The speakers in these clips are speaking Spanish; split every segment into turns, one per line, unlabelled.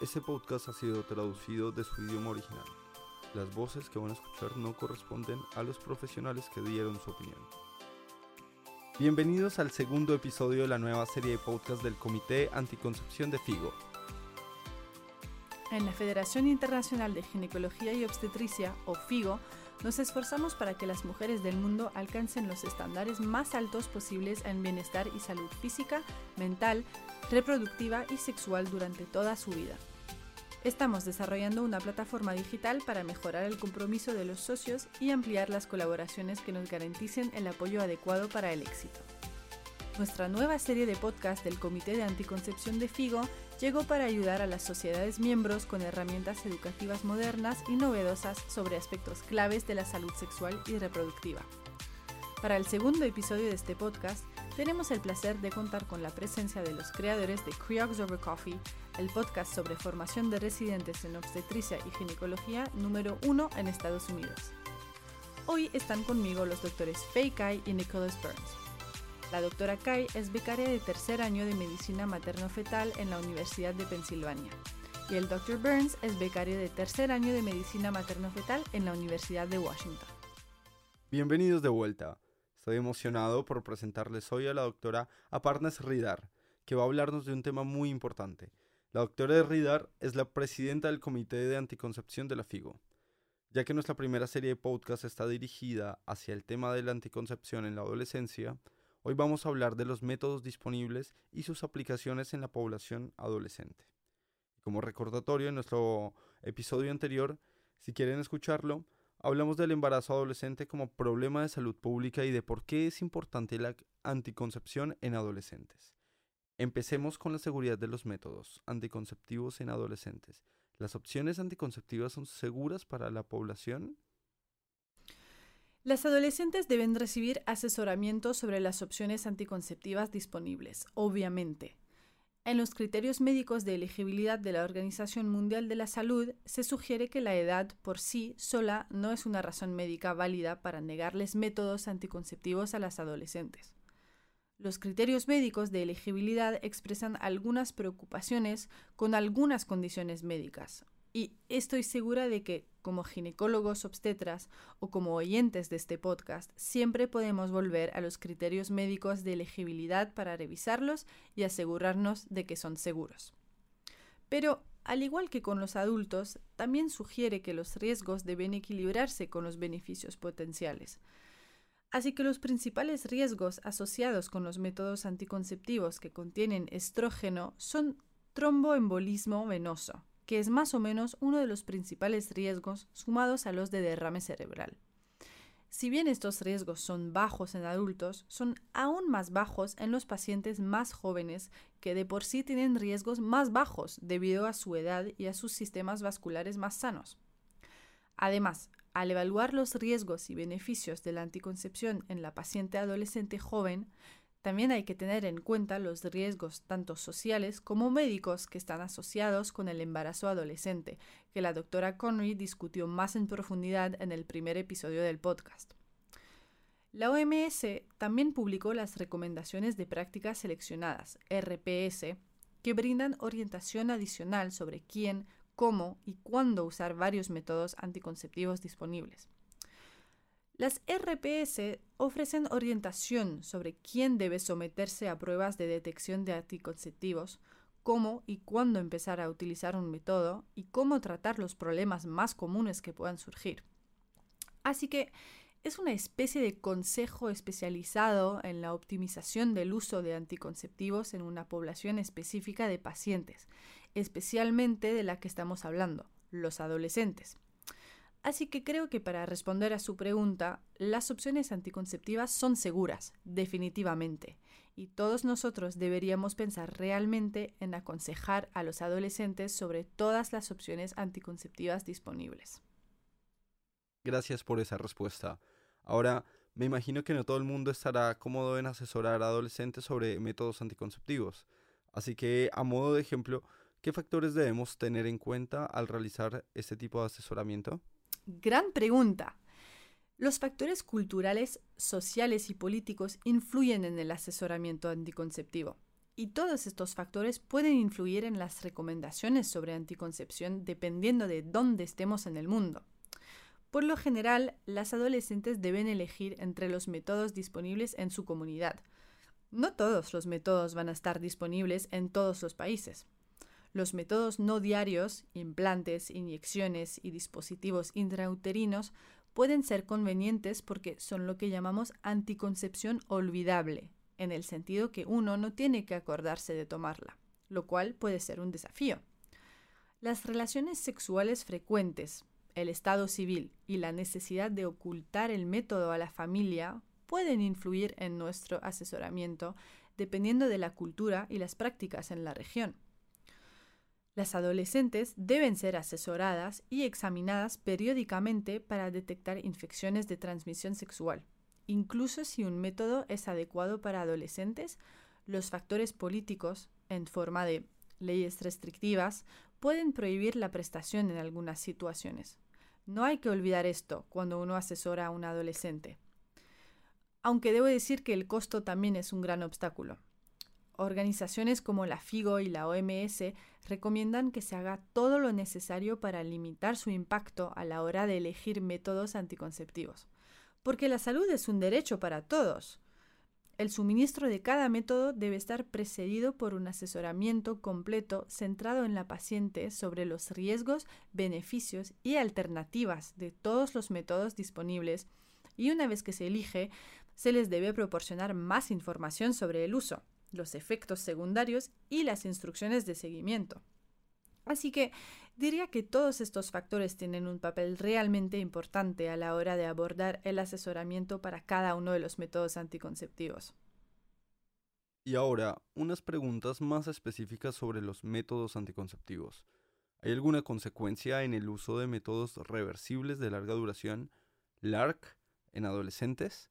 Este podcast ha sido traducido de su idioma original. Las voces que van a escuchar no corresponden a los profesionales que dieron su opinión. Bienvenidos al segundo episodio de la nueva serie de podcast del Comité Anticoncepción de FIGO.
En la Federación Internacional de Ginecología y Obstetricia, o FIGO, nos esforzamos para que las mujeres del mundo alcancen los estándares más altos posibles en bienestar y salud física, mental, reproductiva y sexual durante toda su vida. Estamos desarrollando una plataforma digital para mejorar el compromiso de los socios y ampliar las colaboraciones que nos garanticen el apoyo adecuado para el éxito. Nuestra nueva serie de podcast del Comité de Anticoncepción de FIGO llegó para ayudar a las sociedades miembros con herramientas educativas modernas y novedosas sobre aspectos claves de la salud sexual y reproductiva. Para el segundo episodio de este podcast, tenemos el placer de contar con la presencia de los creadores de Creox Over Coffee, el podcast sobre formación de residentes en obstetricia y ginecología número uno en Estados Unidos. Hoy están conmigo los doctores Faye Kai y Nicholas Burns. La doctora Kai es becaria de tercer año de medicina materno-fetal en la Universidad de Pensilvania. Y el Dr. Burns es becario de tercer año de medicina materno-fetal en la Universidad de Washington.
Bienvenidos de vuelta. Estoy emocionado por presentarles hoy a la doctora Aparnes Ridar, que va a hablarnos de un tema muy importante. La doctora Ridar es la presidenta del Comité de Anticoncepción de la FIGO. Ya que nuestra primera serie de podcast está dirigida hacia el tema de la anticoncepción en la adolescencia, Hoy vamos a hablar de los métodos disponibles y sus aplicaciones en la población adolescente. Como recordatorio en nuestro episodio anterior, si quieren escucharlo, hablamos del embarazo adolescente como problema de salud pública y de por qué es importante la anticoncepción en adolescentes. Empecemos con la seguridad de los métodos anticonceptivos en adolescentes. ¿Las opciones anticonceptivas son seguras para la población?
Las adolescentes deben recibir asesoramiento sobre las opciones anticonceptivas disponibles, obviamente. En los criterios médicos de elegibilidad de la Organización Mundial de la Salud se sugiere que la edad por sí sola no es una razón médica válida para negarles métodos anticonceptivos a las adolescentes. Los criterios médicos de elegibilidad expresan algunas preocupaciones con algunas condiciones médicas, y estoy segura de que, como ginecólogos obstetras o como oyentes de este podcast, siempre podemos volver a los criterios médicos de elegibilidad para revisarlos y asegurarnos de que son seguros. Pero, al igual que con los adultos, también sugiere que los riesgos deben equilibrarse con los beneficios potenciales. Así que los principales riesgos asociados con los métodos anticonceptivos que contienen estrógeno son tromboembolismo venoso, que es más o menos uno de los principales riesgos sumados a los de derrame cerebral. Si bien estos riesgos son bajos en adultos, son aún más bajos en los pacientes más jóvenes que de por sí tienen riesgos más bajos debido a su edad y a sus sistemas vasculares más sanos. Además, al evaluar los riesgos y beneficios de la anticoncepción en la paciente adolescente joven, también hay que tener en cuenta los riesgos tanto sociales como médicos que están asociados con el embarazo adolescente, que la doctora Connery discutió más en profundidad en el primer episodio del podcast. La OMS también publicó las recomendaciones de prácticas seleccionadas, RPS, que brindan orientación adicional sobre quién, cómo y cuándo usar varios métodos anticonceptivos disponibles. Las RPS ofrecen orientación sobre quién debe someterse a pruebas de detección de anticonceptivos, cómo y cuándo empezar a utilizar un método y cómo tratar los problemas más comunes que puedan surgir. Así que es una especie de consejo especializado en la optimización del uso de anticonceptivos en una población específica de pacientes, especialmente de la que estamos hablando, los adolescentes. Así que creo que para responder a su pregunta, las opciones anticonceptivas son seguras, definitivamente, y todos nosotros deberíamos pensar realmente en aconsejar a los adolescentes sobre todas las opciones anticonceptivas disponibles.
Gracias por esa respuesta. Ahora, me imagino que no todo el mundo estará cómodo en asesorar a adolescentes sobre métodos anticonceptivos. Así que, a modo de ejemplo, ¿qué factores debemos tener en cuenta al realizar este tipo de asesoramiento?
Gran pregunta. Los factores culturales, sociales y políticos influyen en el asesoramiento anticonceptivo. y todos estos factores pueden influir en las recomendaciones sobre anticoncepción dependiendo de dónde estemos en el mundo. Por lo general, las adolescentes deben elegir entre los métodos disponibles en su comunidad. No todos los métodos van a estar disponibles en todos los países. Los métodos no diarios, implantes, inyecciones y dispositivos intrauterinos pueden ser convenientes porque son lo que llamamos anticoncepción olvidable, en el sentido que uno no tiene que acordarse de tomarla, lo cual puede ser un desafío. Las relaciones sexuales frecuentes, el estado civil y la necesidad de ocultar el método a la familia pueden influir en nuestro asesoramiento dependiendo de la cultura y las prácticas en la región. Las adolescentes deben ser asesoradas y examinadas periódicamente para detectar infecciones de transmisión sexual, Incluso si un método es adecuado para adolescentes, los factores políticos, en forma de leyes restrictivas, pueden prohibir la prestación en algunas situaciones. No hay que olvidar esto cuando uno asesora a un adolescente. Aunque debo decir que el costo también es un gran obstáculo. Organizaciones como la FIGO y la OMS recomiendan que se haga todo lo necesario para limitar su impacto a la hora de elegir métodos anticonceptivos porque la salud es un derecho para todos. El suministro de cada método debe estar precedido por un asesoramiento completo centrado en la paciente sobre los riesgos, beneficios y alternativas de todos los métodos disponibles y una vez que se elige, se les debe proporcionar más información sobre el uso, los efectos secundarios y las instrucciones de seguimiento. Así que diría que todos estos factores tienen un papel realmente importante a la hora de abordar el asesoramiento para cada uno de los métodos anticonceptivos.
Y ahora, unas preguntas más específicas sobre los métodos anticonceptivos. ¿Hay alguna consecuencia en el uso de métodos reversibles de larga duración, LARC, en adolescentes?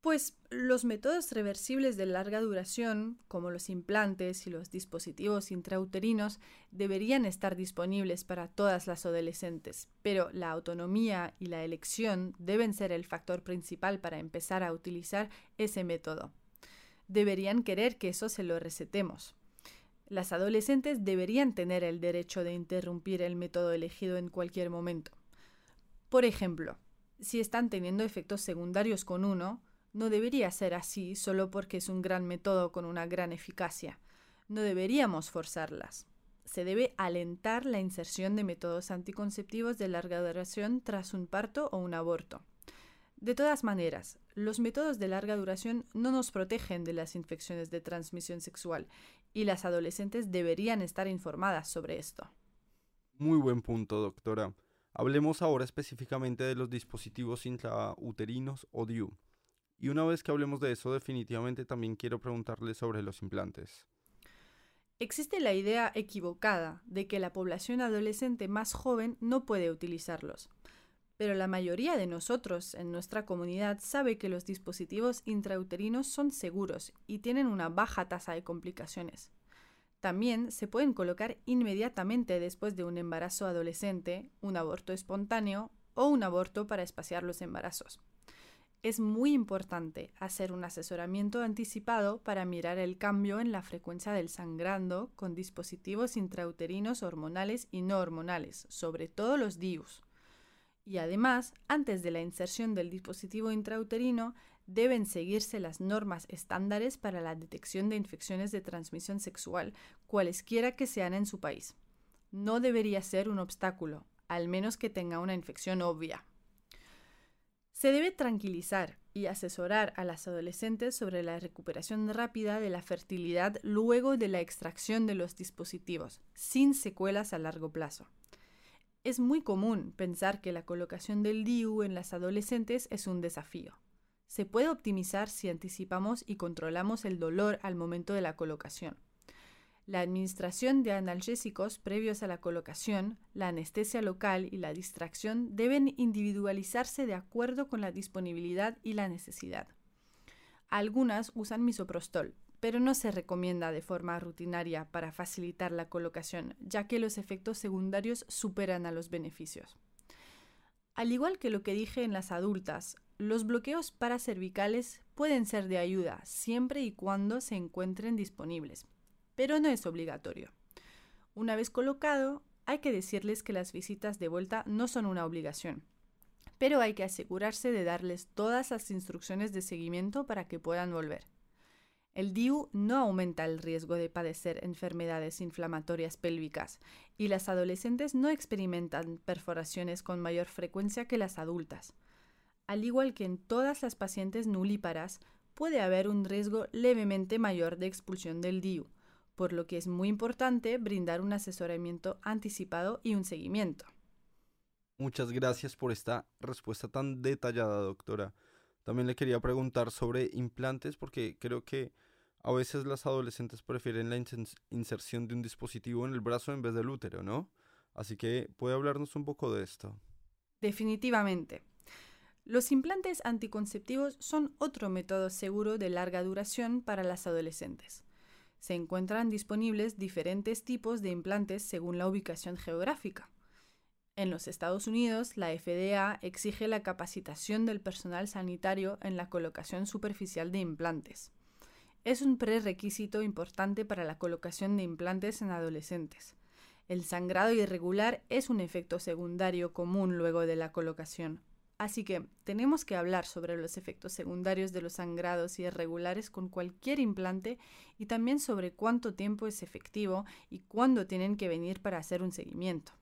Pues los métodos reversibles de larga duración, como los implantes y los dispositivos intrauterinos, deberían estar disponibles para todas las adolescentes, pero la autonomía y la elección deben ser el factor principal para empezar a utilizar ese método. Deberían querer que eso se lo recetemos. Las adolescentes deberían tener el derecho de interrumpir el método elegido en cualquier momento. Por ejemplo, si están teniendo efectos secundarios con uno, no debería ser así solo porque es un gran método con una gran eficacia. No deberíamos forzarlas. Se debe alentar la inserción de métodos anticonceptivos de larga duración tras un parto o un aborto. De todas maneras, los métodos de larga duración no nos protegen de las infecciones de transmisión sexual y las adolescentes deberían estar informadas sobre esto.
Muy buen punto, doctora. Hablemos ahora específicamente de los dispositivos intrauterinos o DIU. Y una vez que hablemos de eso, definitivamente también quiero preguntarle sobre los implantes.
Existe la idea equivocada de que la población adolescente más joven no puede utilizarlos, pero la mayoría de nosotros en nuestra comunidad sabe que los dispositivos intrauterinos son seguros y tienen una baja tasa de complicaciones. También se pueden colocar inmediatamente después de un embarazo adolescente, un aborto espontáneo o un aborto para espaciar los embarazos es muy importante hacer un asesoramiento anticipado para mirar el cambio en la frecuencia del sangrando con dispositivos intrauterinos hormonales y no hormonales, sobre todo los DIUs. Y además, antes de la inserción del dispositivo intrauterino, deben seguirse las normas estándares para la detección de infecciones de transmisión sexual, cualesquiera que sean en su país. No debería ser un obstáculo, al menos que tenga una infección obvia. Se debe tranquilizar y asesorar a las adolescentes sobre la recuperación rápida de la fertilidad luego de la extracción de los dispositivos, sin secuelas a largo plazo. Es muy común pensar que la colocación del DIU en las adolescentes es un desafío. Se puede optimizar si anticipamos y controlamos el dolor al momento de la colocación. La administración de analgésicos previos a la colocación, la anestesia local y la distracción deben individualizarse de acuerdo con la disponibilidad y la necesidad. Algunas usan misoprostol, pero no se recomienda de forma rutinaria para facilitar la colocación, ya que los efectos secundarios superan a los beneficios. Al igual que lo que dije en las adultas, los bloqueos paracervicales pueden ser de ayuda siempre y cuando se encuentren disponibles, pero no es obligatorio. Una vez colocado, hay que decirles que las visitas de vuelta no son una obligación, pero hay que asegurarse de darles todas las instrucciones de seguimiento para que puedan volver. El DIU no aumenta el riesgo de padecer enfermedades inflamatorias pélvicas y las adolescentes no experimentan perforaciones con mayor frecuencia que las adultas. Al igual que en todas las pacientes nulíparas, puede haber un riesgo levemente mayor de expulsión del DIU, por lo que es muy importante brindar un asesoramiento anticipado y un seguimiento.
Muchas gracias por esta respuesta tan detallada, doctora. También le quería preguntar sobre implantes porque creo que a veces las adolescentes prefieren la inserción de un dispositivo en el brazo en vez del útero, ¿no? Así que, ¿puede hablarnos un poco de esto?
Definitivamente. Los implantes anticonceptivos son otro método seguro de larga duración para las adolescentes se encuentran disponibles diferentes tipos de implantes según la ubicación geográfica. En los Estados Unidos, la FDA exige la capacitación del personal sanitario en la colocación superficial de implantes. Es un prerequisito importante para la colocación de implantes en adolescentes. El sangrado irregular es un efecto secundario común luego de la colocación, Así que tenemos que hablar sobre los efectos secundarios de los sangrados irregulares con cualquier implante y también sobre cuánto tiempo es efectivo y cuándo tienen que venir para hacer un seguimiento.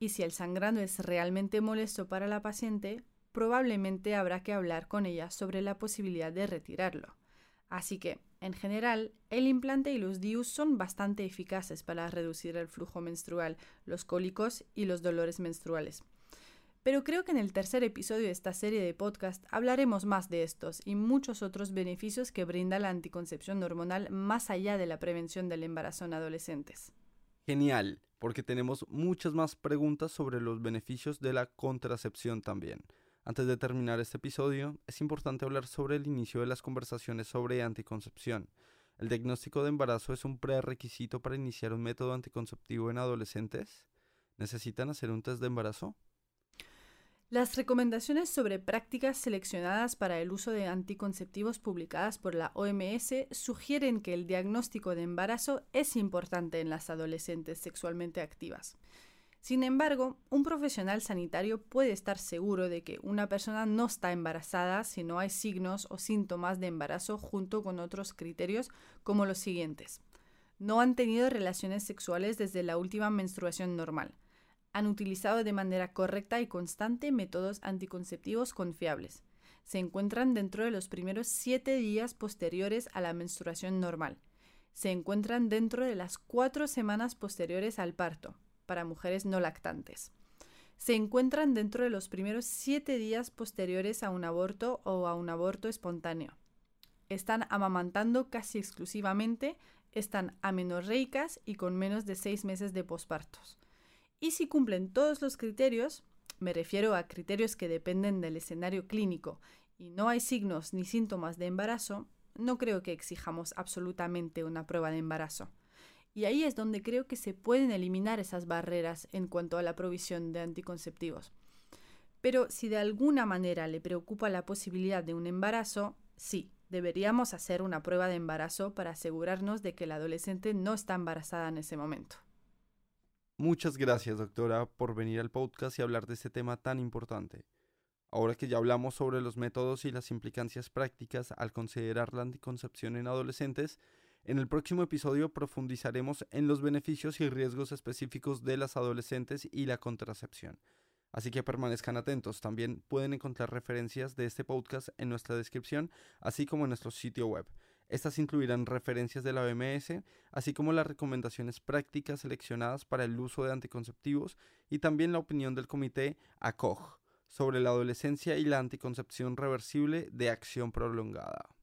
Y si el sangrado es realmente molesto para la paciente, probablemente habrá que hablar con ella sobre la posibilidad de retirarlo. Así que, en general, el implante y los DIUs son bastante eficaces para reducir el flujo menstrual, los cólicos y los dolores menstruales pero creo que en el tercer episodio de esta serie de podcast hablaremos más de estos y muchos otros beneficios que brinda la anticoncepción hormonal más allá de la prevención del embarazo en adolescentes.
Genial, porque tenemos muchas más preguntas sobre los beneficios de la contracepción también. Antes de terminar este episodio, es importante hablar sobre el inicio de las conversaciones sobre anticoncepción. ¿El diagnóstico de embarazo es un prerequisito para iniciar un método anticonceptivo en adolescentes? ¿Necesitan hacer un test de embarazo?
Las recomendaciones sobre prácticas seleccionadas para el uso de anticonceptivos publicadas por la OMS sugieren que el diagnóstico de embarazo es importante en las adolescentes sexualmente activas. Sin embargo, un profesional sanitario puede estar seguro de que una persona no está embarazada si no hay signos o síntomas de embarazo junto con otros criterios como los siguientes. No han tenido relaciones sexuales desde la última menstruación normal han utilizado de manera correcta y constante métodos anticonceptivos confiables. Se encuentran dentro de los primeros siete días posteriores a la menstruación normal. Se encuentran dentro de las cuatro semanas posteriores al parto, para mujeres no lactantes. Se encuentran dentro de los primeros siete días posteriores a un aborto o a un aborto espontáneo. Están amamantando casi exclusivamente, están amenorreicas y con menos de seis meses de pospartos. Y si cumplen todos los criterios, me refiero a criterios que dependen del escenario clínico y no hay signos ni síntomas de embarazo, no creo que exijamos absolutamente una prueba de embarazo. Y ahí es donde creo que se pueden eliminar esas barreras en cuanto a la provisión de anticonceptivos. Pero si de alguna manera le preocupa la posibilidad de un embarazo, sí, deberíamos hacer una prueba de embarazo para asegurarnos de que la adolescente no está embarazada en ese momento.
Muchas gracias, doctora, por venir al podcast y hablar de este tema tan importante. Ahora que ya hablamos sobre los métodos y las implicancias prácticas al considerar la anticoncepción en adolescentes, en el próximo episodio profundizaremos en los beneficios y riesgos específicos de las adolescentes y la contracepción. Así que permanezcan atentos. También pueden encontrar referencias de este podcast en nuestra descripción, así como en nuestro sitio web. Estas incluirán referencias de la OMS, así como las recomendaciones prácticas seleccionadas para el uso de anticonceptivos y también la opinión del comité ACOG sobre la adolescencia y la anticoncepción reversible de acción prolongada.